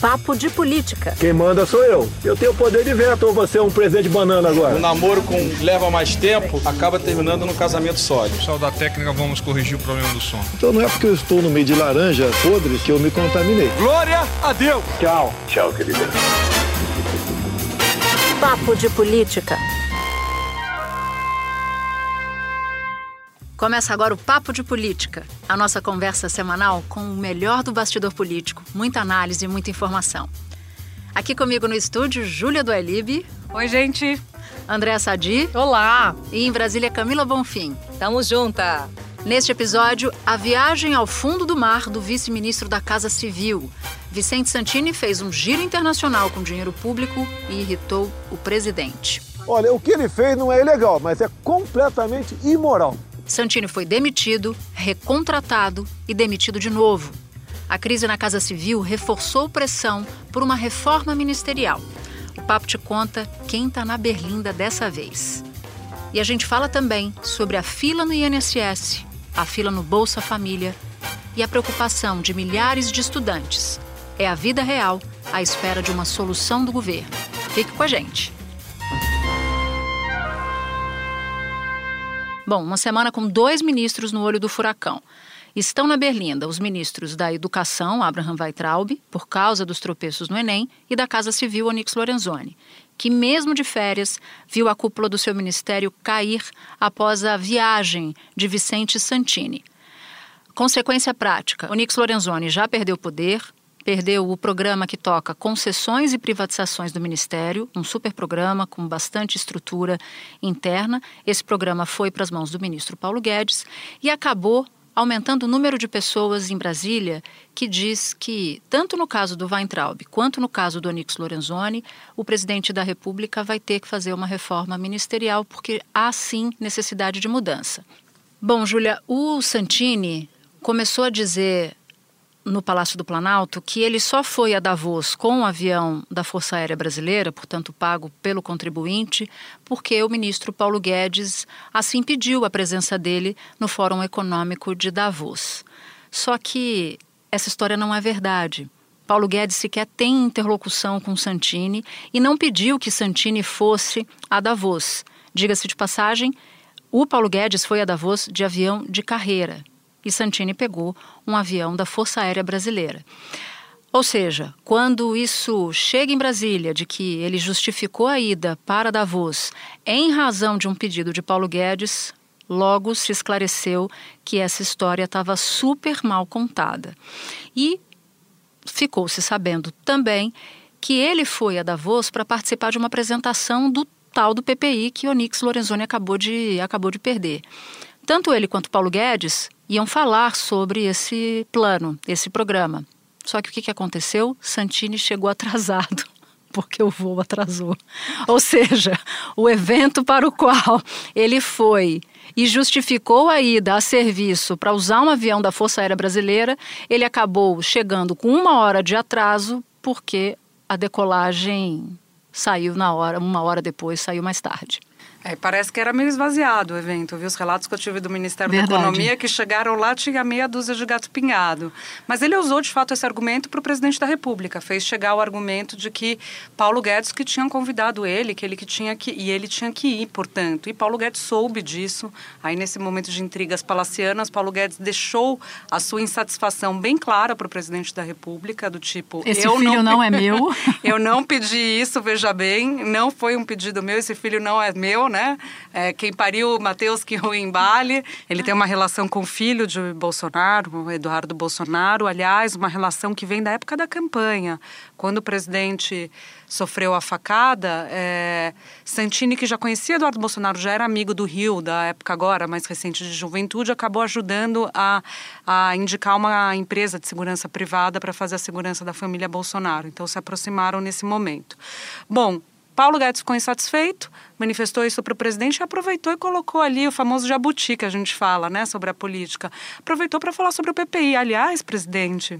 Papo de Política. Quem manda sou eu. Eu tenho poder de veto ou você é um presente banana agora? O namoro com leva mais tempo acaba terminando no casamento sólido. Pessoal da técnica, vamos corrigir o problema do som. Então não é porque eu estou no meio de laranja podre que eu me contaminei. Glória a Deus! Tchau. Tchau, querida. Papo de Política. Começa agora o Papo de Política, a nossa conversa semanal com o melhor do bastidor político, muita análise e muita informação. Aqui comigo no estúdio, Júlia Duelib. Oi, gente. Andréa Sadi. Olá. E em Brasília, Camila Bonfim. Tamo junta. Neste episódio, a viagem ao fundo do mar do vice-ministro da Casa Civil. Vicente Santini fez um giro internacional com dinheiro público e irritou o presidente. Olha, o que ele fez não é ilegal, mas é completamente imoral. Santini foi demitido, recontratado e demitido de novo. A crise na Casa Civil reforçou pressão por uma reforma ministerial. O Papo te conta quem está na berlinda dessa vez. E a gente fala também sobre a fila no INSS, a fila no Bolsa Família e a preocupação de milhares de estudantes. É a vida real à espera de uma solução do governo. Fique com a gente. Bom, uma semana com dois ministros no olho do furacão. Estão na Berlinda os ministros da Educação, Abraham Weitraub, por causa dos tropeços no Enem, e da Casa Civil, Onyx Lorenzoni, que, mesmo de férias, viu a cúpula do seu ministério cair após a viagem de Vicente Santini. Consequência prática: Onyx Lorenzoni já perdeu poder, perdeu o programa que toca concessões e privatizações do Ministério, um super programa com bastante estrutura interna. Esse programa foi para as mãos do ministro Paulo Guedes e acabou aumentando o número de pessoas em Brasília que diz que, tanto no caso do Weintraub quanto no caso do Onyx Lorenzoni, o presidente da República vai ter que fazer uma reforma ministerial porque há sim necessidade de mudança. Bom, Júlia, o Santini começou a dizer no Palácio do Planalto que ele só foi a Davos com o um avião da Força Aérea Brasileira, portanto pago pelo contribuinte, porque o ministro Paulo Guedes assim pediu a presença dele no Fórum Econômico de Davos. Só que essa história não é verdade. Paulo Guedes sequer tem interlocução com Santini e não pediu que Santini fosse a Davos. Diga-se de passagem, o Paulo Guedes foi a Davos de avião de carreira, e Santini pegou um avião da Força Aérea Brasileira. Ou seja, quando isso chega em Brasília de que ele justificou a ida para Davos em razão de um pedido de Paulo Guedes, logo se esclareceu que essa história estava super mal contada. E ficou-se sabendo também que ele foi a Davos para participar de uma apresentação do tal do PPI que Onyx Lorenzoni acabou de, acabou de perder. Tanto ele quanto Paulo Guedes iam falar sobre esse plano, esse programa. Só que o que, que aconteceu? Santini chegou atrasado, porque o voo atrasou. Ou seja, o evento para o qual ele foi e justificou a ida a serviço para usar um avião da Força Aérea Brasileira, ele acabou chegando com uma hora de atraso, porque a decolagem saiu na hora, uma hora depois, saiu mais tarde. É, parece que era meio esvaziado o evento, viu? Os relatos que eu tive do Ministério Verdade. da Economia que chegaram lá tinha meia dúzia de gato pingado. Mas ele usou de fato esse argumento para o presidente da República, fez chegar o argumento de que Paulo Guedes que tinha convidado ele, que ele que tinha que e ele tinha que ir, portanto. E Paulo Guedes soube disso. Aí nesse momento de intrigas palacianas, Paulo Guedes deixou a sua insatisfação bem clara para o presidente da República, do tipo, esse eu filho não, não é meu. eu não pedi isso, veja bem, não foi um pedido meu, esse filho não é meu, né? É, quem pariu Matheus que o embale. Ele tem uma relação com o filho de Bolsonaro, o Eduardo Bolsonaro, aliás, uma relação que vem da época da campanha. Quando o presidente sofreu a facada, é, Santini, que já conhecia Eduardo Bolsonaro, já era amigo do Rio, da época agora mais recente de juventude, acabou ajudando a, a indicar uma empresa de segurança privada para fazer a segurança da família Bolsonaro. Então se aproximaram nesse momento. Bom, Paulo Guedes ficou insatisfeito, manifestou isso para o presidente e aproveitou e colocou ali o famoso jabuti que a gente fala, né, sobre a política. Aproveitou para falar sobre o PPI. Aliás, presidente,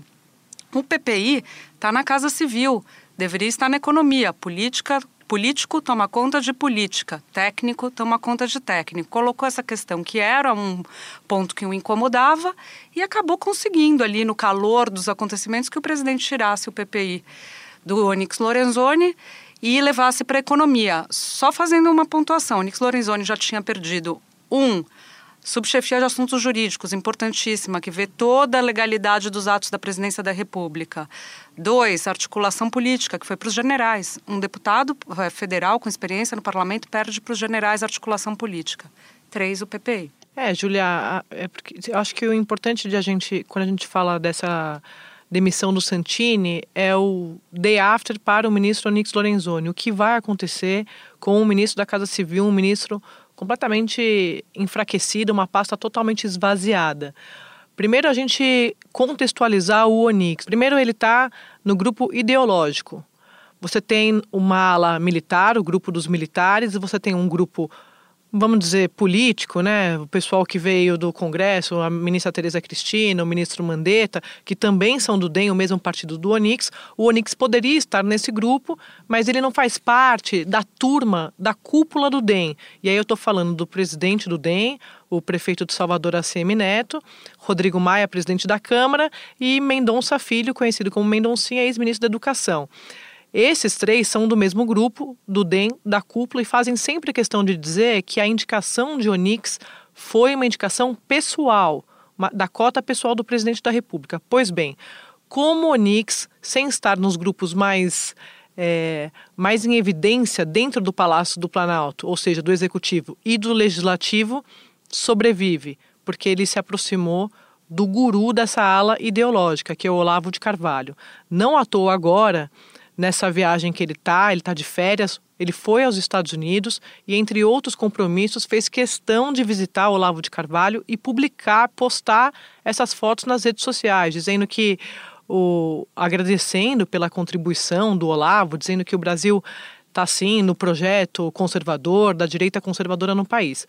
o PPI está na Casa Civil, deveria estar na economia. Política Político toma conta de política, técnico toma conta de técnico. Colocou essa questão que era um ponto que o incomodava e acabou conseguindo ali no calor dos acontecimentos que o presidente tirasse o PPI do Onyx Lorenzoni e levasse para a economia. Só fazendo uma pontuação, Onyx Lorenzoni já tinha perdido um subchefia de assuntos jurídicos, importantíssima, que vê toda a legalidade dos atos da presidência da República. Dois, articulação política, que foi para os generais. Um deputado eh, federal com experiência no parlamento perde para os generais articulação política. Três, o PPI. É, Julia, é porque acho que o importante de a gente, quando a gente fala dessa demissão do Santini, é o day after para o ministro Onix Lorenzoni. O que vai acontecer com o ministro da Casa Civil, um ministro completamente enfraquecida, uma pasta totalmente esvaziada. Primeiro, a gente contextualizar o Onix. Primeiro, ele está no grupo ideológico. Você tem uma ala militar, o grupo dos militares, e você tem um grupo vamos dizer, político, né? O pessoal que veio do Congresso, a ministra Tereza Cristina, o ministro Mandetta, que também são do DEM, o mesmo partido do Onix. O Onix poderia estar nesse grupo, mas ele não faz parte da turma, da cúpula do DEM. E aí eu estou falando do presidente do DEM, o prefeito de Salvador, ACM Neto, Rodrigo Maia, presidente da Câmara, e Mendonça Filho, conhecido como Mendoncinha, ex-ministro da Educação. Esses três são do mesmo grupo, do DEM, da cúpula, e fazem sempre questão de dizer que a indicação de Onix foi uma indicação pessoal, uma, da cota pessoal do presidente da República. Pois bem, como Onix, sem estar nos grupos mais é, mais em evidência dentro do Palácio do Planalto, ou seja, do Executivo e do Legislativo, sobrevive, porque ele se aproximou do guru dessa ala ideológica, que é o Olavo de Carvalho. Não à toa agora, nessa viagem que ele está, ele está de férias, ele foi aos Estados Unidos e, entre outros compromissos, fez questão de visitar o Olavo de Carvalho e publicar, postar essas fotos nas redes sociais, dizendo que o, agradecendo pela contribuição do Olavo, dizendo que o Brasil está sim no projeto conservador, da direita conservadora no país.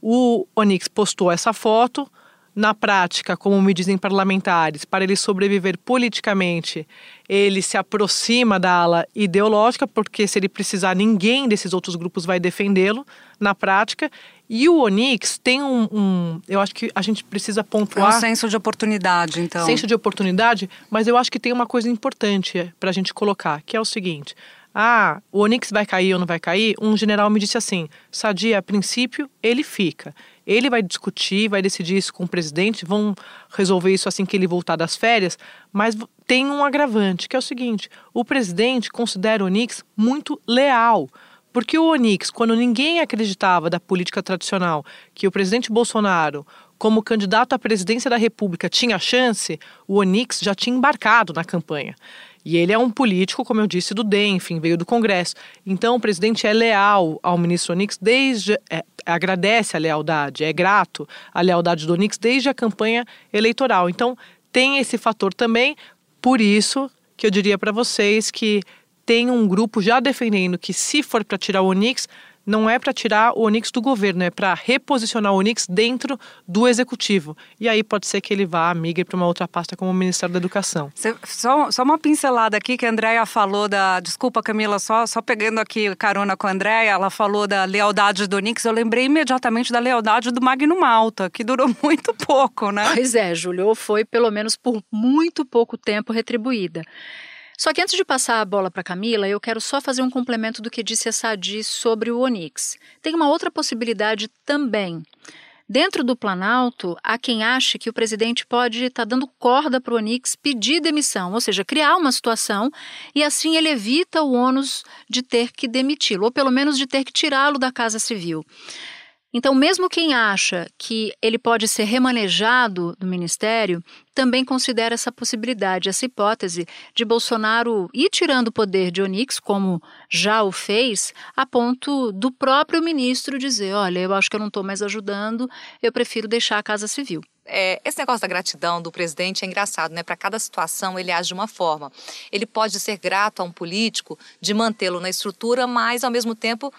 O Onix postou essa foto na prática, como me dizem parlamentares, para ele sobreviver politicamente, ele se aproxima da ala ideológica, porque se ele precisar, ninguém desses outros grupos vai defendê-lo na prática. E o Onix tem um, um, Eu acho que a gente precisa pontuar. É um senso de oportunidade, então. Senso de oportunidade, mas eu acho que tem uma coisa importante para a gente colocar, que é o seguinte: ah, o Onix vai cair ou não vai cair? Um general me disse assim: Sadia, a princípio, ele fica. Ele vai discutir, vai decidir isso com o presidente, vão resolver isso assim que ele voltar das férias, mas tem um agravante, que é o seguinte: o presidente considera o Onix muito leal. Porque o Onix, quando ninguém acreditava da política tradicional que o presidente Bolsonaro, como candidato à presidência da República, tinha chance, o Onix já tinha embarcado na campanha. E ele é um político, como eu disse, do DEM, enfim, veio do Congresso. Então, o presidente é leal ao ministro Onix desde. É, agradece a lealdade, é grato à lealdade do Onix desde a campanha eleitoral. Então, tem esse fator também. Por isso que eu diria para vocês que tem um grupo já defendendo que, se for para tirar o Onix, não é para tirar o Onix do governo, é para reposicionar o Onix dentro do executivo. E aí pode ser que ele vá, migre para uma outra pasta como o Ministério da Educação. Cê, só, só uma pincelada aqui que a Andrea falou da. Desculpa, Camila, só, só pegando aqui carona com a Andrea, ela falou da lealdade do Onix. Eu lembrei imediatamente da lealdade do Magno Malta, que durou muito pouco, né? Pois é, Júlio, foi pelo menos por muito pouco tempo retribuída. Só que antes de passar a bola para Camila, eu quero só fazer um complemento do que disse a Sadi sobre o Onix. Tem uma outra possibilidade também. Dentro do Planalto, há quem ache que o presidente pode estar tá dando corda para o Onix pedir demissão, ou seja, criar uma situação e assim ele evita o ônus de ter que demiti-lo, ou pelo menos de ter que tirá-lo da Casa Civil. Então, mesmo quem acha que ele pode ser remanejado do ministério, também considera essa possibilidade, essa hipótese de Bolsonaro ir tirando o poder de Onix, como já o fez, a ponto do próprio ministro dizer: olha, eu acho que eu não estou mais ajudando, eu prefiro deixar a Casa Civil. É, esse negócio da gratidão do presidente é engraçado, né? Para cada situação ele age de uma forma. Ele pode ser grato a um político de mantê-lo na estrutura, mas ao mesmo tempo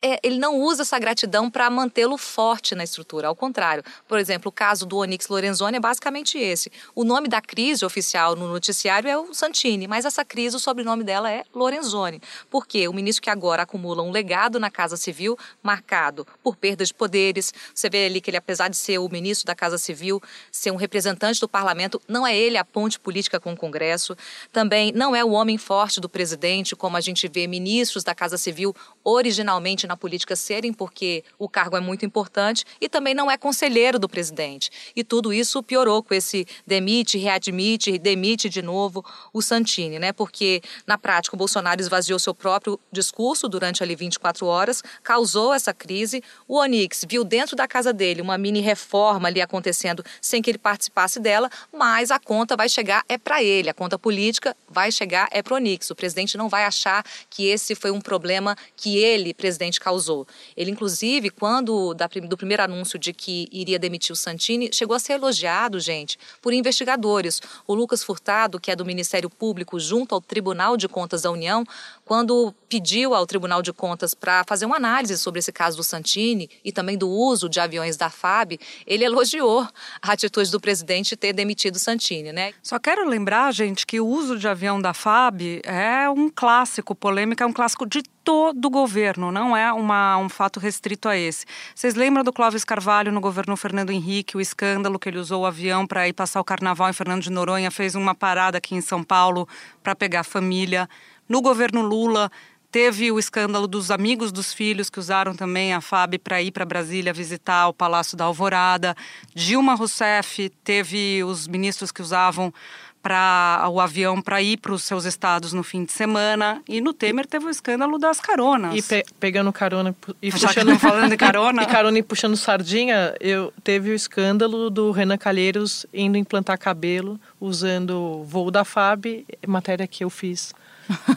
é, ele não usa essa gratidão para mantê-lo forte na estrutura, ao contrário. Por exemplo, o caso do Onyx Lorenzoni é basicamente esse. O nome da crise oficial no noticiário é o Santini, mas essa crise, o sobrenome dela é Lorenzoni. Por quê? O ministro que agora acumula um legado na Casa Civil marcado por perda de poderes. Você vê ali que ele, apesar de ser o ministro da Casa Civil, ser um representante do parlamento, não é ele a ponte política com o Congresso. Também não é o homem forte do presidente, como a gente vê ministros da Casa Civil originalmente na política serem, porque o cargo é muito importante, e também não é conselheiro do presidente. E tudo isso piorou com esse demite, readmite, demite de novo o Santini, né? Porque, na prática, o Bolsonaro esvaziou seu próprio discurso durante ali 24 horas, causou essa crise. O Onix viu dentro da casa dele uma mini reforma ali acontecendo sem que ele participasse dela, mas a conta vai chegar é para ele, a conta política vai chegar é para o Onix. O presidente não vai achar que esse foi um problema que ele, presidente, causou. Ele, inclusive, quando da, do primeiro anúncio de que iria demitir o Santini, chegou a ser elogiado, gente, por investigadores. O Lucas Furtado, que é do Ministério Público, junto ao Tribunal de Contas da União, quando pediu ao Tribunal de Contas para fazer uma análise sobre esse caso do Santini e também do uso de aviões da FAB, ele elogiou a atitude do presidente ter demitido Santini, né? Só quero lembrar, gente, que o uso de avião da FAB é um clássico, polêmica, é um clássico de todo o governo, não é uma, um fato restrito a esse. Vocês lembram do Clóvis Carvalho no governo Fernando Henrique, o escândalo que ele usou o avião para ir passar o carnaval em Fernando de Noronha, fez uma parada aqui em São Paulo para pegar a família. No governo Lula, teve o escândalo dos amigos dos filhos que usaram também a FAB para ir para Brasília visitar o Palácio da Alvorada. Dilma Rousseff teve os ministros que usavam para o avião para ir para os seus estados no fim de semana. E no Temer teve o escândalo das caronas. E pe pegando carona e Já puxando falando de carona. e carona e puxando sardinha, eu teve o escândalo do Renan Calheiros indo implantar cabelo usando voo da FAB, matéria que eu fiz.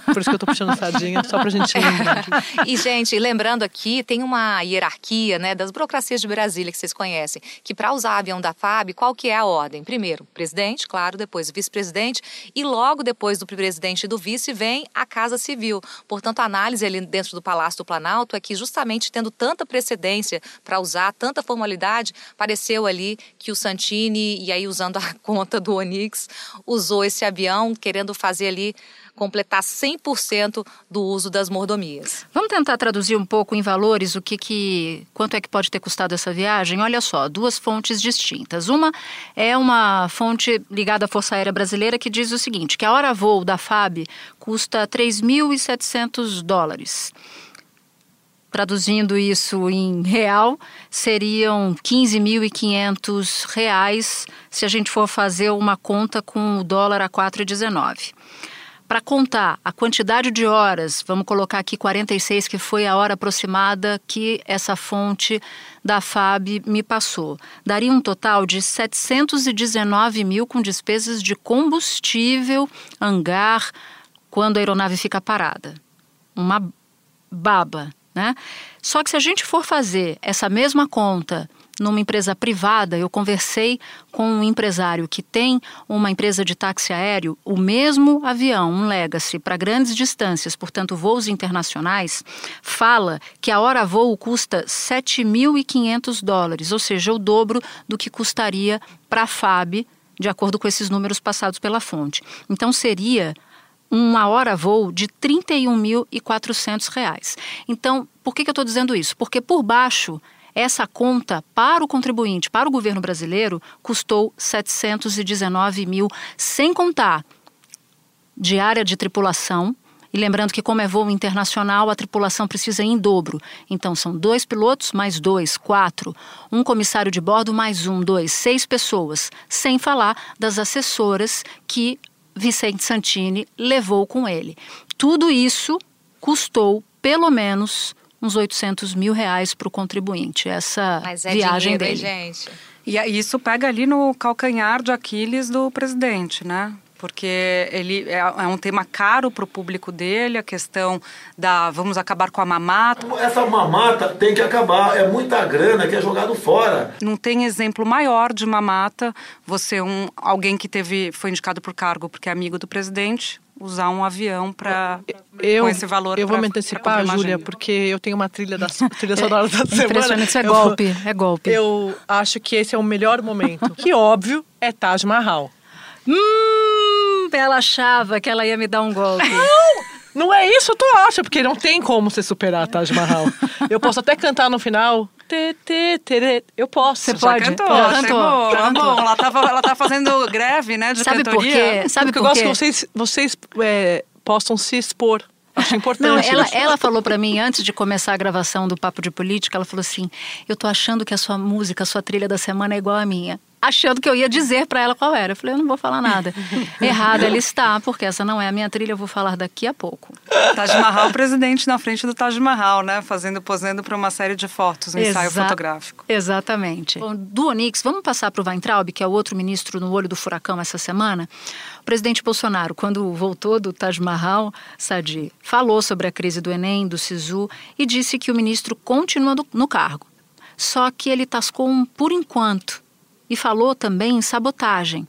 Por isso que eu tô puxando sardinha, só pra gente lembrar. e, gente, lembrando aqui, tem uma hierarquia, né, das burocracias de Brasília que vocês conhecem, que para usar avião da FAB, qual que é a ordem? Primeiro, presidente, claro, depois vice-presidente e logo depois do presidente e do vice vem a Casa Civil. Portanto, a análise ali dentro do Palácio do Planalto é que justamente tendo tanta precedência para usar, tanta formalidade, pareceu ali que o Santini, e aí usando a conta do Onix, usou esse avião querendo fazer ali completar 100% do uso das mordomias. Vamos tentar traduzir um pouco em valores o que, que quanto é que pode ter custado essa viagem? Olha só, duas fontes distintas. Uma é uma fonte ligada à Força Aérea Brasileira que diz o seguinte, que a hora voo da FAB custa 3.700 dólares traduzindo isso em real, seriam 15.500 reais se a gente for fazer uma conta com o dólar a 4,19. Para contar a quantidade de horas, vamos colocar aqui 46, que foi a hora aproximada que essa fonte da FAB me passou. Daria um total de 719 mil com despesas de combustível, hangar, quando a aeronave fica parada. Uma baba, né? Só que se a gente for fazer essa mesma conta numa empresa privada, eu conversei com um empresário que tem uma empresa de táxi aéreo, o mesmo avião, um Legacy, para grandes distâncias, portanto voos internacionais, fala que a hora voo custa 7.500 dólares, ou seja, o dobro do que custaria para a FAB, de acordo com esses números passados pela fonte. Então seria uma hora voo de R$ 31.400. Então, por que, que eu estou dizendo isso? Porque por baixo essa conta para o contribuinte, para o governo brasileiro, custou 719 mil, sem contar diária de tripulação. E lembrando que, como é voo internacional, a tripulação precisa ir em dobro. Então, são dois pilotos mais dois, quatro. Um comissário de bordo mais um, dois, seis pessoas. Sem falar das assessoras que Vicente Santini levou com ele. Tudo isso custou pelo menos uns 800 mil reais para o contribuinte, essa é viagem dinheiro, dele. Gente. E isso pega ali no calcanhar de Aquiles do presidente, né? porque ele é, é um tema caro para o público dele, a questão da vamos acabar com a mamata. Essa mamata tem que acabar, é muita grana que é jogado fora. Não tem exemplo maior de mamata, você um alguém que teve foi indicado por cargo porque é amigo do presidente, usar um avião para com esse valor. Eu vou pra, me antecipar, Júlia, porque eu tenho uma trilha da trilha sonora da semana. Impressionante, isso é golpe, é golpe. Eu acho que esse é o melhor momento. que óbvio é Taj Mahal. Hum, ela achava que ela ia me dar um golpe. Não, não é isso, tu acha, porque não tem como você superar Taj Mahal. Eu posso até cantar no final. Tê, tê, tê, eu posso. Você pode? Cantou, Já achei cantou, bom, já cantou. bom. Ela, tava, ela tá fazendo greve, né, de Sabe por cantoria. quê? Sabe Porque por eu gosto quê? que vocês, vocês é, possam se expor. Acho importante. Não, ela, ela falou pra mim antes de começar a gravação do Papo de Política, ela falou assim: "Eu tô achando que a sua música, a sua trilha da semana é igual à minha". Achando que eu ia dizer pra ela qual era. Eu falei: "Eu não vou falar nada". Errada ela está, porque essa não é a minha trilha, eu vou falar daqui a pouco. Taj Mahal, presidente na frente do Taj Mahal, né? Fazendo, posando para uma série de fotos, um ensaio Exa- fotográfico. Exatamente. Bom, do Onix, vamos passar para o Weintraub, que é o outro ministro no olho do furacão essa semana. O presidente Bolsonaro, quando voltou do Taj Mahal, Sadi, falou sobre a crise do Enem, do SISU, e disse que o ministro continua no cargo. Só que ele tascou um por enquanto e falou também em sabotagem.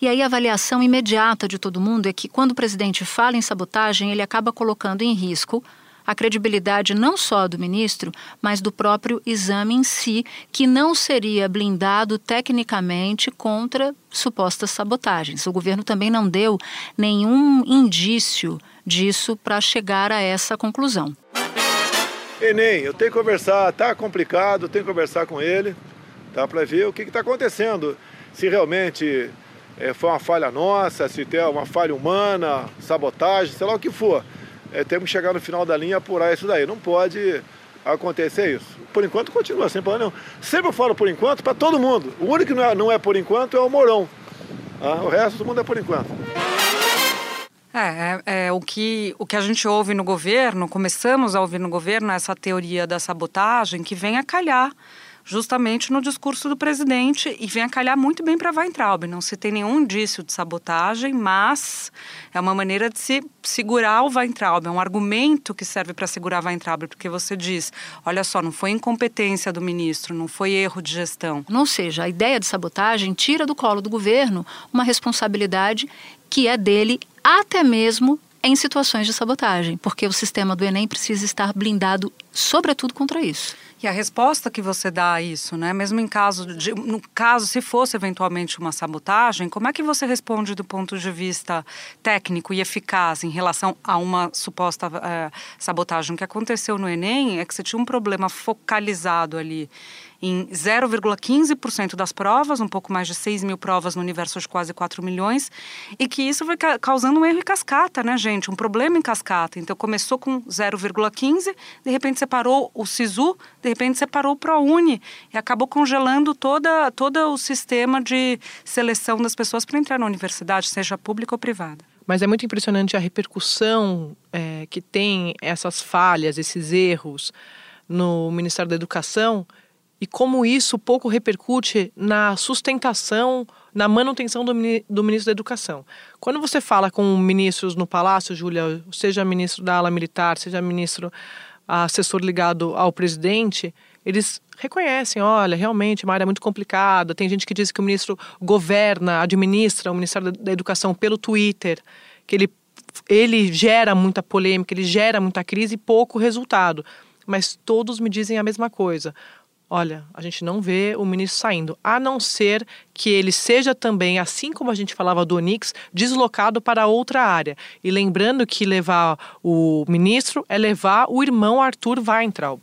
E aí a avaliação imediata de todo mundo é que quando o presidente fala em sabotagem, ele acaba colocando em risco a credibilidade não só do ministro, mas do próprio exame em si, que não seria blindado tecnicamente contra supostas sabotagens. O governo também não deu nenhum indício disso para chegar a essa conclusão. Enem, eu tenho que conversar, tá complicado, tenho que conversar com ele, tá? Para ver o que está acontecendo. Se realmente eh, foi uma falha nossa, se tem uma falha humana, sabotagem, sei lá o que for. Eh, temos que chegar no final da linha e apurar isso daí. Não pode acontecer isso. Por enquanto continua sem problema nenhum. Sempre eu falo por enquanto para todo mundo. O único que não é, não é por enquanto é o Mourão. Ah, o resto todo mundo é por enquanto. É, é, é o, que, o que a gente ouve no governo, começamos a ouvir no governo, é essa teoria da sabotagem que vem a calhar justamente no discurso do presidente e vem a calhar muito bem para Weintraub. Não se tem nenhum indício de sabotagem, mas é uma maneira de se segurar o Weintraub, é um argumento que serve para segurar Weintraub, porque você diz, olha só, não foi incompetência do ministro, não foi erro de gestão. Ou seja, a ideia de sabotagem tira do colo do governo uma responsabilidade que é dele até mesmo em situações de sabotagem, porque o sistema do Enem precisa estar blindado, sobretudo contra isso. E a resposta que você dá a isso, né? Mesmo em caso de, no caso se fosse eventualmente uma sabotagem, como é que você responde do ponto de vista técnico e eficaz em relação a uma suposta eh, sabotagem? O que aconteceu no Enem é que você tinha um problema focalizado ali em 0,15% das provas, um pouco mais de 6 mil provas no universo de quase 4 milhões, e que isso foi ca- causando um erro em cascata, né, gente? Um problema em cascata. Então começou com 0,15, de repente separou o SISU, de repente separou o ProUni, e acabou congelando toda, todo o sistema de seleção das pessoas para entrar na universidade, seja pública ou privada. Mas é muito impressionante a repercussão é, que tem essas falhas, esses erros no Ministério da Educação e como isso pouco repercute na sustentação, na manutenção do, do ministro da Educação. Quando você fala com ministros no Palácio, Júlia, seja ministro da ala militar, seja ministro assessor ligado ao presidente, eles reconhecem, olha, realmente uma área muito complicada. Tem gente que diz que o ministro governa, administra o Ministério da Educação pelo Twitter, que ele, ele gera muita polêmica, ele gera muita crise e pouco resultado. Mas todos me dizem a mesma coisa. Olha, a gente não vê o ministro saindo, a não ser que ele seja também, assim como a gente falava do Onix, deslocado para outra área. E lembrando que levar o ministro é levar o irmão Arthur Weintraub.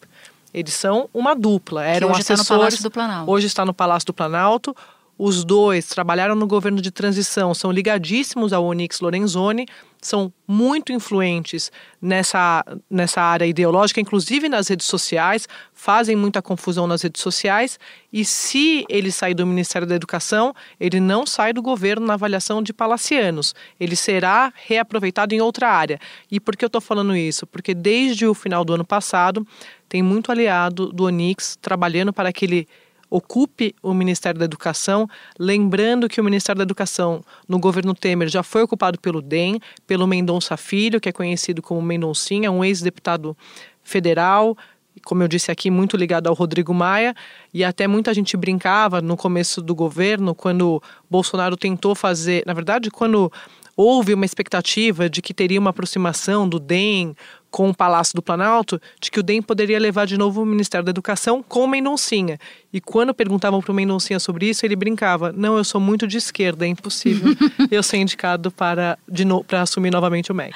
Eles são uma dupla, eram hoje está no assessores. Palácio do Planalto. Hoje está no Palácio do Planalto. Os dois trabalharam no governo de transição, são ligadíssimos ao Onyx Lorenzoni, são muito influentes nessa, nessa área ideológica, inclusive nas redes sociais, fazem muita confusão nas redes sociais. E se ele sair do Ministério da Educação, ele não sai do governo na avaliação de palacianos. Ele será reaproveitado em outra área. E por que eu estou falando isso? Porque desde o final do ano passado, tem muito aliado do Onyx trabalhando para que ele ocupe o Ministério da Educação, lembrando que o Ministério da Educação no governo Temer já foi ocupado pelo DEM, pelo Mendonça Filho, que é conhecido como Mendoncinha, um ex-deputado federal, como eu disse aqui, muito ligado ao Rodrigo Maia, e até muita gente brincava no começo do governo, quando Bolsonaro tentou fazer, na verdade, quando houve uma expectativa de que teria uma aproximação do DEM com o Palácio do Planalto, de que o DEM poderia levar de novo o Ministério da Educação com o Mendoncinha. E quando perguntavam para o Mendoncinha sobre isso, ele brincava: Não, eu sou muito de esquerda, é impossível eu ser indicado para, de no, para assumir novamente o MEC.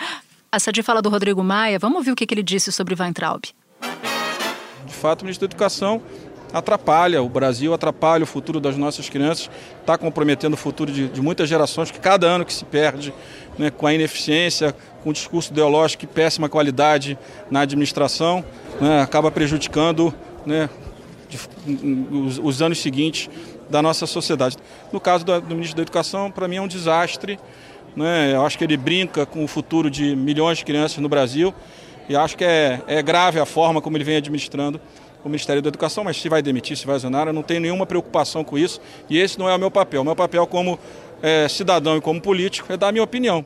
A Sadi fala do Rodrigo Maia, vamos ouvir o que, que ele disse sobre Weintraub. De fato, o ministro da Educação atrapalha o Brasil, atrapalha o futuro das nossas crianças, está comprometendo o futuro de, de, muitas gerações, que cada ano que se perde né, com a ineficiência, com o discurso ideológico e péssima qualidade na administração, né, acaba prejudicando né, de, os, os, anos seguintes da nossa sociedade. No caso do, do ministro da Educação, para mim é um desastre. Né, eu acho que ele brinca com o futuro de milhões de crianças no Brasil e acho que é, é grave a forma como ele vem administrando o Ministério da Educação, mas se vai demitir, se vai exonerar, eu não tenho nenhuma preocupação com isso e esse não é o meu papel. O meu papel como é, cidadão e como político é dar a minha opinião.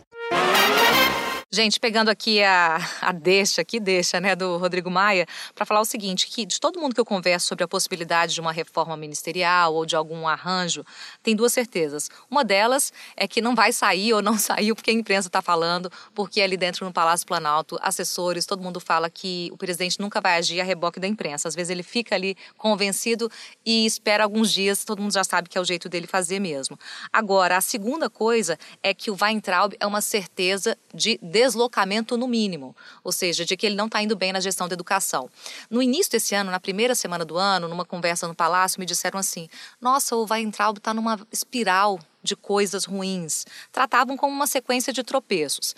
Gente, pegando aqui a, a deixa, aqui deixa, né, do Rodrigo Maia, para falar o seguinte, que de todo mundo que eu converso sobre a possibilidade de uma reforma ministerial ou de algum arranjo, tem duas certezas. Uma delas é que não vai sair ou não saiu porque a imprensa está falando, porque ali dentro no Palácio Planalto, assessores, todo mundo fala que o presidente nunca vai agir a reboque da imprensa. Às vezes ele fica ali convencido e espera alguns dias, todo mundo já sabe que é o jeito dele fazer mesmo. Agora, a segunda coisa é que o Weintraub é uma certeza de deslocamento no mínimo, ou seja, de que ele não está indo bem na gestão da educação. No início desse ano, na primeira semana do ano, numa conversa no Palácio, me disseram assim: nossa, o Weintraub está numa espiral de coisas ruins. Tratavam como uma sequência de tropeços.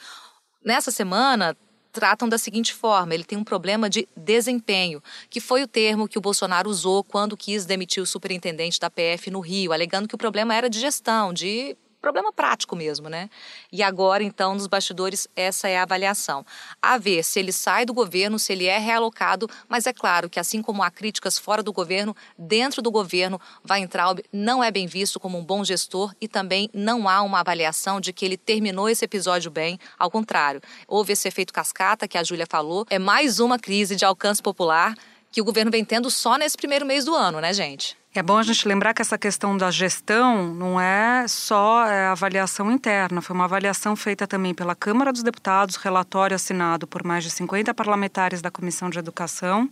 Nessa semana, tratam da seguinte forma: ele tem um problema de desempenho, que foi o termo que o Bolsonaro usou quando quis demitir o superintendente da PF no Rio, alegando que o problema era de gestão, de problema prático mesmo, né? E agora, então, nos bastidores, essa é a avaliação. A ver se ele sai do governo, se ele é realocado, mas é claro que, assim como há críticas fora do governo, dentro do governo, Weintraub não é bem visto como um bom gestor e também não há uma avaliação de que ele terminou esse episódio bem. Ao contrário, houve esse efeito cascata que a Júlia falou, é mais uma crise de alcance popular que o governo vem tendo só nesse primeiro mês do ano, né, gente? É bom a gente lembrar que essa questão da gestão não é só é, avaliação interna, foi uma avaliação feita também pela Câmara dos Deputados, relatório assinado por mais de 50 parlamentares da Comissão de Educação,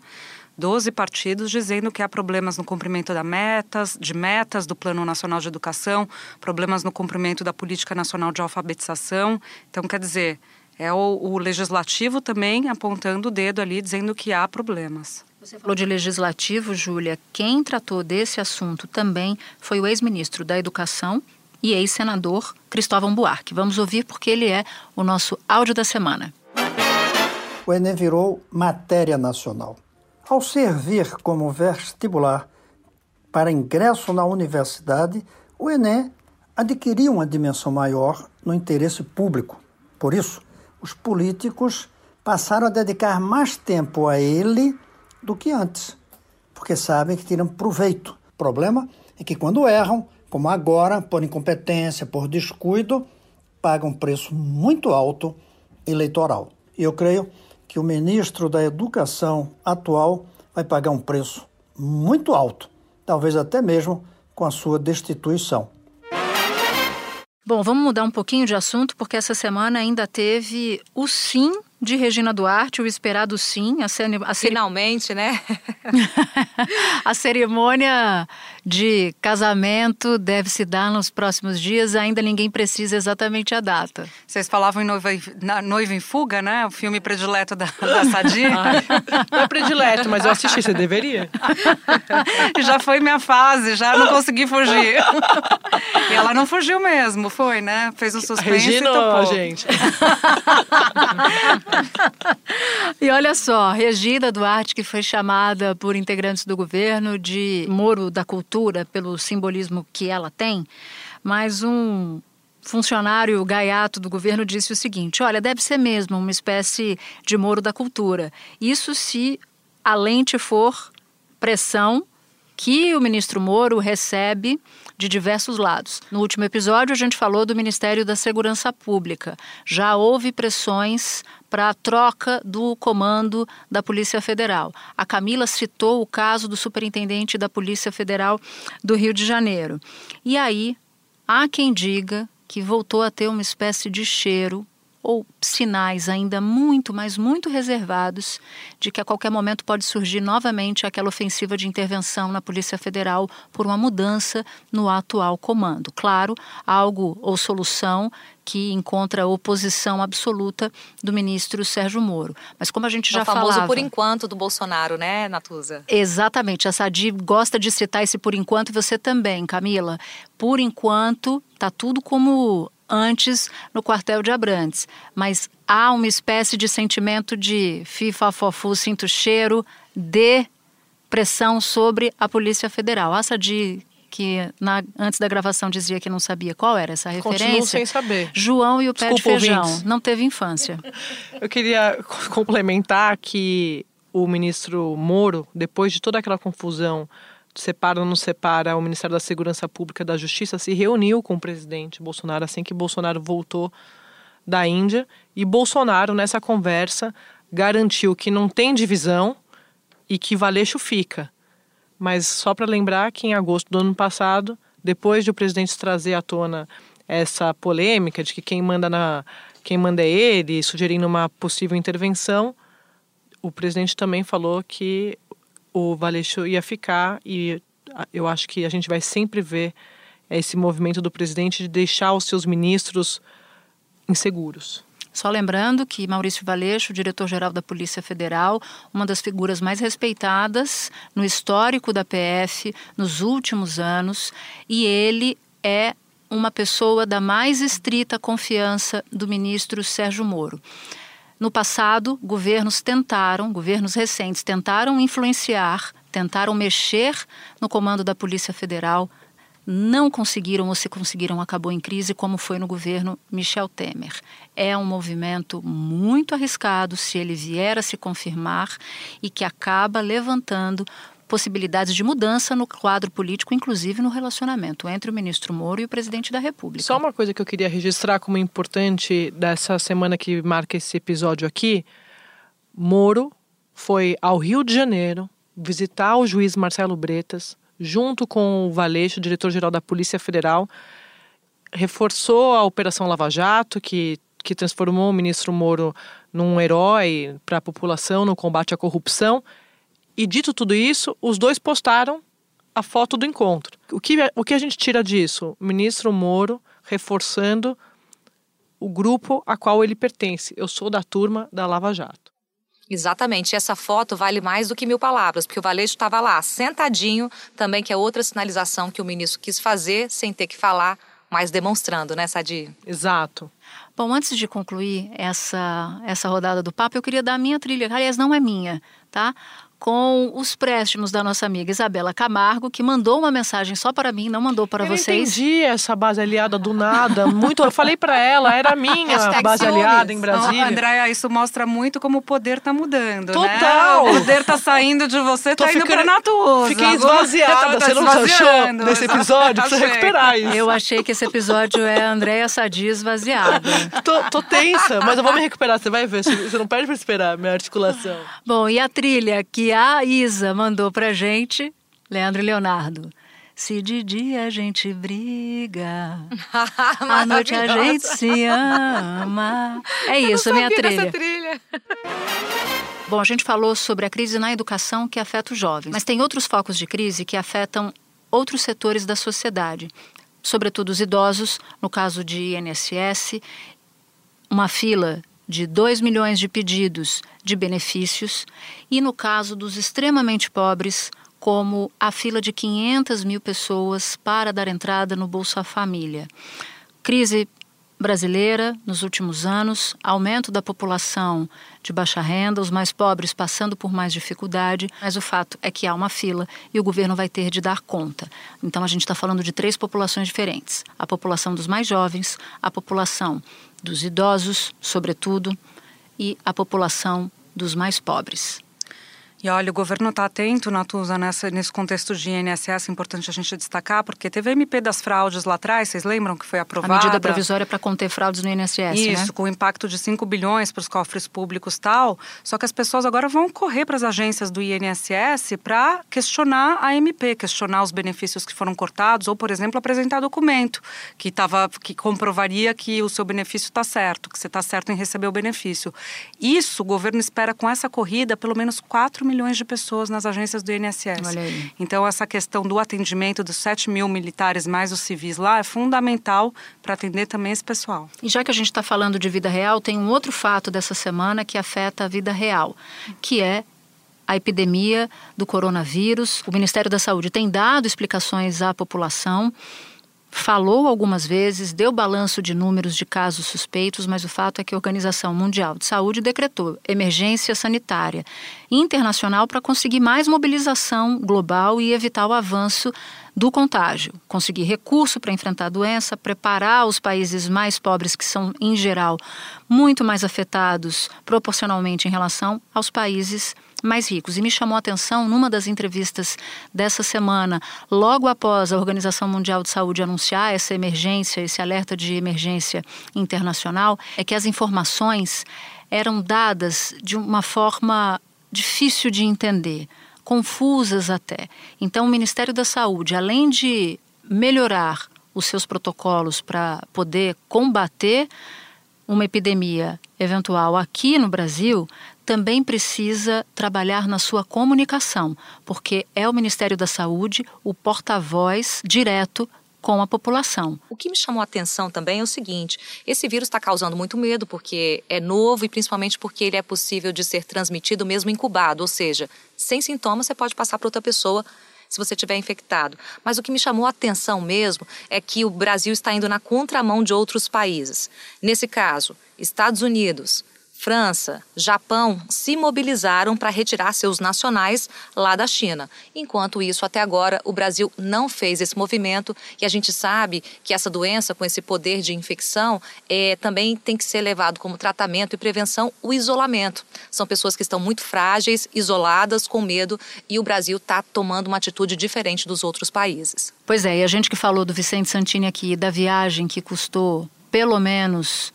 12 partidos dizendo que há problemas no cumprimento da metas, de metas do Plano Nacional de Educação, problemas no cumprimento da Política Nacional de Alfabetização. Então, quer dizer, é o, o legislativo também apontando o dedo ali, dizendo que há problemas. Você falou de legislativo, Júlia. Quem tratou desse assunto também foi o ex-ministro da Educação e ex-senador Cristóvão Buarque. Vamos ouvir porque ele é o nosso áudio da semana. O Enem virou matéria nacional. Ao servir como vestibular para ingresso na universidade, o Enem adquiriu uma dimensão maior no interesse público. Por isso, os políticos passaram a dedicar mais tempo a ele do que antes, porque sabem que tiram proveito. O problema é que quando erram, como agora, por incompetência, por descuido, pagam um preço muito alto eleitoral. E eu creio que o ministro da Educação atual vai pagar um preço muito alto, talvez até mesmo com a sua destituição. Bom, vamos mudar um pouquinho de assunto, porque essa semana ainda teve o sim de Regina Duarte, o esperado sim. A, a Finalmente, né? a cerimônia de casamento deve se dar nos próximos dias, ainda ninguém precisa exatamente a data. Vocês falavam em Noiva, na, Noiva em Fuga, né? O filme predileto da, da Sadi. não é predileto, mas eu assisti, você deveria. já foi minha fase, já não consegui fugir. e ela não fugiu mesmo, foi, né? Fez um suspense Regina, e topou. gente. E olha só, Regina Duarte, que foi chamada por integrantes do governo de Moro da Cultura, pelo simbolismo que ela tem, mas um funcionário gaiato do governo disse o seguinte: olha, deve ser mesmo uma espécie de Moro da Cultura. Isso se a lente for pressão que o ministro Moro recebe de diversos lados. No último episódio, a gente falou do Ministério da Segurança Pública. Já houve pressões para a troca do comando da Polícia Federal. A Camila citou o caso do superintendente da Polícia Federal do Rio de Janeiro. E aí, há quem diga que voltou a ter uma espécie de cheiro ou sinais ainda muito, mas muito reservados de que a qualquer momento pode surgir novamente aquela ofensiva de intervenção na Polícia Federal por uma mudança no atual comando. Claro, algo ou solução que encontra oposição absoluta do ministro Sérgio Moro. Mas como a gente já o famoso falava... por enquanto do Bolsonaro, né, Natuza? Exatamente. A Sadi gosta de citar esse por enquanto e você também, Camila. Por enquanto, tá tudo como antes no quartel de Abrantes. Mas há uma espécie de sentimento de FIFA, fofu, sinto cheiro de pressão sobre a Polícia Federal. A Sadi que na, antes da gravação dizia que não sabia qual era essa referência. Continuo sem saber. João e o Desculpa, pé de feijão. ouvintes. Não teve infância. Eu queria complementar que o ministro Moro, depois de toda aquela confusão, separa ou não separa o Ministério da Segurança Pública da Justiça, se reuniu com o presidente Bolsonaro assim que Bolsonaro voltou da Índia. E Bolsonaro, nessa conversa, garantiu que não tem divisão e que Valeixo fica. Mas só para lembrar que em agosto do ano passado, depois de o presidente trazer à tona essa polêmica de que quem manda na quem manda é ele, sugerindo uma possível intervenção, o presidente também falou que o Valeixo ia ficar e eu acho que a gente vai sempre ver esse movimento do presidente de deixar os seus ministros inseguros. Só lembrando que Maurício Valeixo, diretor-geral da Polícia Federal, uma das figuras mais respeitadas no histórico da PF nos últimos anos, e ele é uma pessoa da mais estrita confiança do ministro Sérgio Moro. No passado, governos tentaram, governos recentes tentaram influenciar, tentaram mexer no comando da Polícia Federal, não conseguiram ou se conseguiram acabou em crise, como foi no governo Michel Temer. É um movimento muito arriscado se ele vier a se confirmar e que acaba levantando possibilidades de mudança no quadro político, inclusive no relacionamento entre o ministro Moro e o presidente da República. Só uma coisa que eu queria registrar como importante dessa semana que marca esse episódio aqui: Moro foi ao Rio de Janeiro visitar o juiz Marcelo Bretas, junto com o Valeixo, diretor-geral da Polícia Federal, reforçou a Operação Lava Jato, que, que transformou o ministro Moro num herói para a população no combate à corrupção. E dito tudo isso, os dois postaram a foto do encontro. O que, o que a gente tira disso? O ministro Moro reforçando o grupo a qual ele pertence. Eu sou da turma da Lava Jato. Exatamente. Essa foto vale mais do que mil palavras, porque o Valeixo estava lá, sentadinho, também que é outra sinalização que o ministro quis fazer, sem ter que falar, mas demonstrando, né, Sadi? Exato. Bom, antes de concluir essa, essa rodada do papo, eu queria dar a minha trilha, aliás, não é minha, tá? Com os préstimos da nossa amiga Isabela Camargo, que mandou uma mensagem só para mim, não mandou para eu vocês. entendi essa base aliada do nada. Muito, eu falei para ela, era minha base ciúmes. aliada em Brasília. Não, Andréia, isso mostra muito como o poder tá mudando, Total. né? O poder tá saindo de você, Tô tá indo ficando- pra Natuza. Fiquei esvaziada. Você não achou desse episódio? Precisa recuperar isso. Eu achei que esse episódio é a Andréia Sadi esvaziada. Tô, tô tensa, mas eu vou me recuperar. Você vai ver. Você não perde pra esperar minha articulação. Bom, e a trilha que a Isa mandou pra gente, Leandro e Leonardo. Se de dia a gente briga, à noite a gente se ama. É isso, minha trilha. trilha. Bom, a gente falou sobre a crise na educação que afeta os jovens, mas tem outros focos de crise que afetam outros setores da sociedade, sobretudo os idosos, no caso de INSS, uma fila de 2 milhões de pedidos de benefícios, e no caso dos extremamente pobres, como a fila de 500 mil pessoas para dar entrada no Bolsa Família. Crise brasileira nos últimos anos, aumento da população de baixa renda, os mais pobres passando por mais dificuldade, mas o fato é que há uma fila e o governo vai ter de dar conta. Então a gente está falando de três populações diferentes: a população dos mais jovens, a população dos idosos, sobretudo, e a população dos mais pobres. E olha, o governo está atento, Natuza, nessa, nesse contexto de INSS, importante a gente destacar, porque teve a MP das fraudes lá atrás, vocês lembram que foi aprovada? A medida provisória para conter fraudes no INSS, Isso, né? com impacto de 5 bilhões para os cofres públicos tal. Só que as pessoas agora vão correr para as agências do INSS para questionar a MP, questionar os benefícios que foram cortados, ou, por exemplo, apresentar documento que, tava, que comprovaria que o seu benefício está certo, que você está certo em receber o benefício. Isso o governo espera com essa corrida pelo menos 4 milhões de pessoas nas agências do INSS. Então, essa questão do atendimento dos 7 mil militares mais os civis lá é fundamental para atender também esse pessoal. E já que a gente está falando de vida real, tem um outro fato dessa semana que afeta a vida real, que é a epidemia do coronavírus. O Ministério da Saúde tem dado explicações à população, falou algumas vezes, deu balanço de números de casos suspeitos, mas o fato é que a Organização Mundial de Saúde decretou emergência sanitária internacional para conseguir mais mobilização global e evitar o avanço do contágio, conseguir recurso para enfrentar a doença, preparar os países mais pobres, que são, em geral, muito mais afetados proporcionalmente em relação aos países mais ricos. E me chamou a atenção numa das entrevistas dessa semana, logo após a Organização Mundial de Saúde anunciar essa emergência, esse alerta de emergência internacional, é que as informações eram dadas de uma forma difícil de entender confusas até. Então, o Ministério da Saúde, além de melhorar os seus protocolos para poder combater uma epidemia eventual aqui no Brasil, também precisa trabalhar na sua comunicação, porque é o Ministério da Saúde o porta-voz direto com a população. O que me chamou a atenção também é o seguinte: esse vírus está causando muito medo porque é novo e principalmente porque ele é possível de ser transmitido mesmo incubado, ou seja, sem sintomas você pode passar para outra pessoa se você tiver infectado. Mas o que me chamou a atenção mesmo é que o Brasil está indo na contramão de outros países. Nesse caso, Estados Unidos, França, Japão se mobilizaram para retirar seus nacionais lá da China. Enquanto isso, até agora, o Brasil não fez esse movimento e a gente sabe que essa doença, com esse poder de infecção, é, também tem que ser levado como tratamento e prevenção o isolamento. São pessoas que estão muito frágeis, isoladas, com medo e o Brasil está tomando uma atitude diferente dos outros países. Pois é, e a gente que falou do Vicente Santini aqui, da viagem que custou pelo menos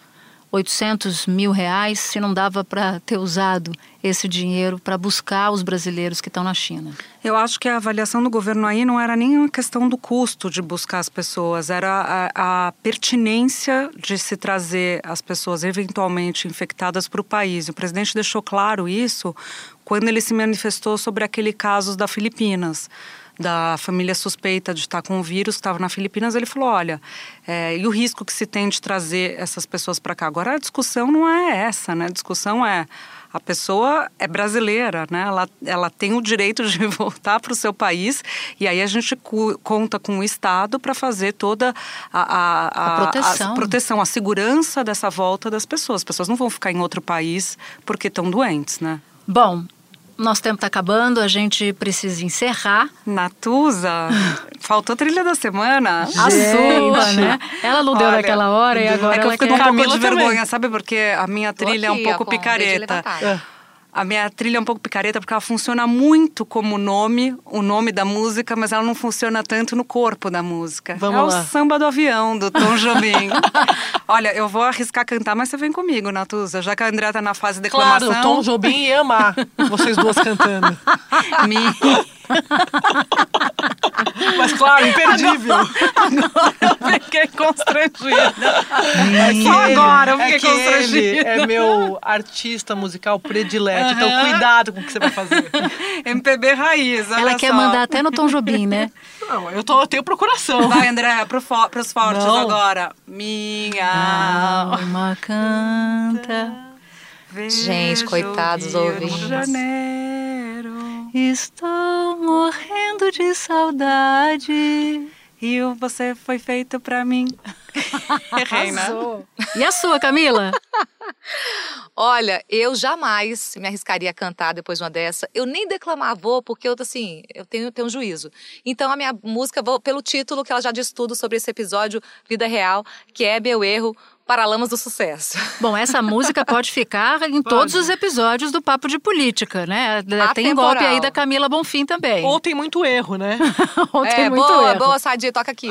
800 mil reais se não dava para ter usado esse dinheiro para buscar os brasileiros que estão na China? Eu acho que a avaliação do governo aí não era nem uma questão do custo de buscar as pessoas, era a, a pertinência de se trazer as pessoas eventualmente infectadas para o país. O presidente deixou claro isso quando ele se manifestou sobre aquele caso da Filipinas da família suspeita de estar com o vírus, que estava na Filipinas, ele falou: olha, é, e o risco que se tem de trazer essas pessoas para cá? Agora a discussão não é essa, né? A discussão é a pessoa é brasileira, né? Ela, ela tem o direito de voltar para o seu país e aí a gente conta com o Estado para fazer toda a, a, a, a proteção. a, proteção, a segurança dessa volta das pessoas. As pessoas não vão ficar em outro país porque estão doentes, né? Bom, nosso tempo está acabando, a gente precisa encerrar. Natuza, faltou trilha da semana. Gente. A sua, né? Ela não deu naquela hora e agora é que eu ela fico com um pouco de vergonha, sabe? Porque a minha trilha é um pouco com picareta. A minha trilha é um pouco picareta porque ela funciona muito como nome, o nome da música, mas ela não funciona tanto no corpo da música. Vamos é lá. o samba do avião, do Tom Jobim. Olha, eu vou arriscar cantar, mas você vem comigo, Natuza. Já que a André tá na fase de declamação. Claro, Tom Jobim ia amar vocês duas cantando. Me... Mas claro, imperdível. Agora eu fiquei constrangida. É Só agora eu é fiquei que ele constrangida. é meu artista musical predileto, então cuidado com o que você vai fazer. MPB raiz, olha Ela quer só. mandar até no Tom Jobim, né? Não, eu, tô, eu tenho procuração. Vai, André, pro fo pros fortes Não. agora. Minha Alma canta, Gente, coitados ouvintes. Estou morrendo de saudade. Rio, você foi feito pra mim. Errei, né? E a sua, Camila? Olha, eu jamais me arriscaria a cantar depois de uma dessa. Eu nem declamar vou, porque eu, assim, eu tenho, tenho um juízo. Então, a minha música, vou pelo título, que ela já diz tudo sobre esse episódio Vida Real, que é Meu Erro, Paralamas do Sucesso. Bom, essa música pode ficar em todos os episódios do Papo de Política, né? Tem Atemporal. golpe aí da Camila Bonfim também. Ou tem muito erro, né? Ou tem é, muito boa, erro. boa, Sadia, toca aqui.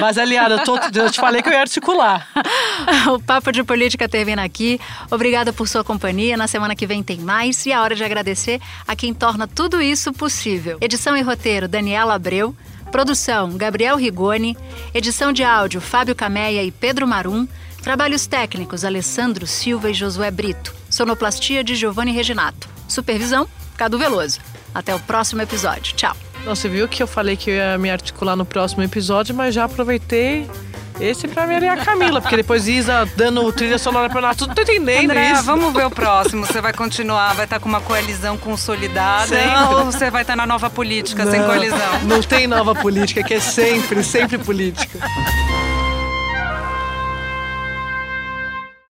Mas, aliada, eu, eu te falei que eu ia articular. o Papo de Política termina aqui. Obrigada por sua companhia. Na semana que vem tem mais. E é hora de agradecer a quem torna tudo isso possível. Edição e roteiro, Daniela Abreu. Produção, Gabriel Rigoni. Edição de áudio, Fábio Cameia e Pedro Marum. Trabalhos técnicos, Alessandro Silva e Josué Brito. Sonoplastia de Giovanni Reginato. Supervisão, Cadu Veloso. Até o próximo episódio. Tchau. Você viu que eu falei que eu ia me articular no próximo episódio, mas já aproveitei esse pra me a Camila, porque depois Isa dando trilha sonora pra nós, tudo tô entendendo Andréa, isso. vamos ver o próximo. Você vai continuar, vai estar com uma coalizão consolidada Sempre. ou você vai estar na nova política sem Não, coalizão? Não tem nova política, que é sempre, sempre política.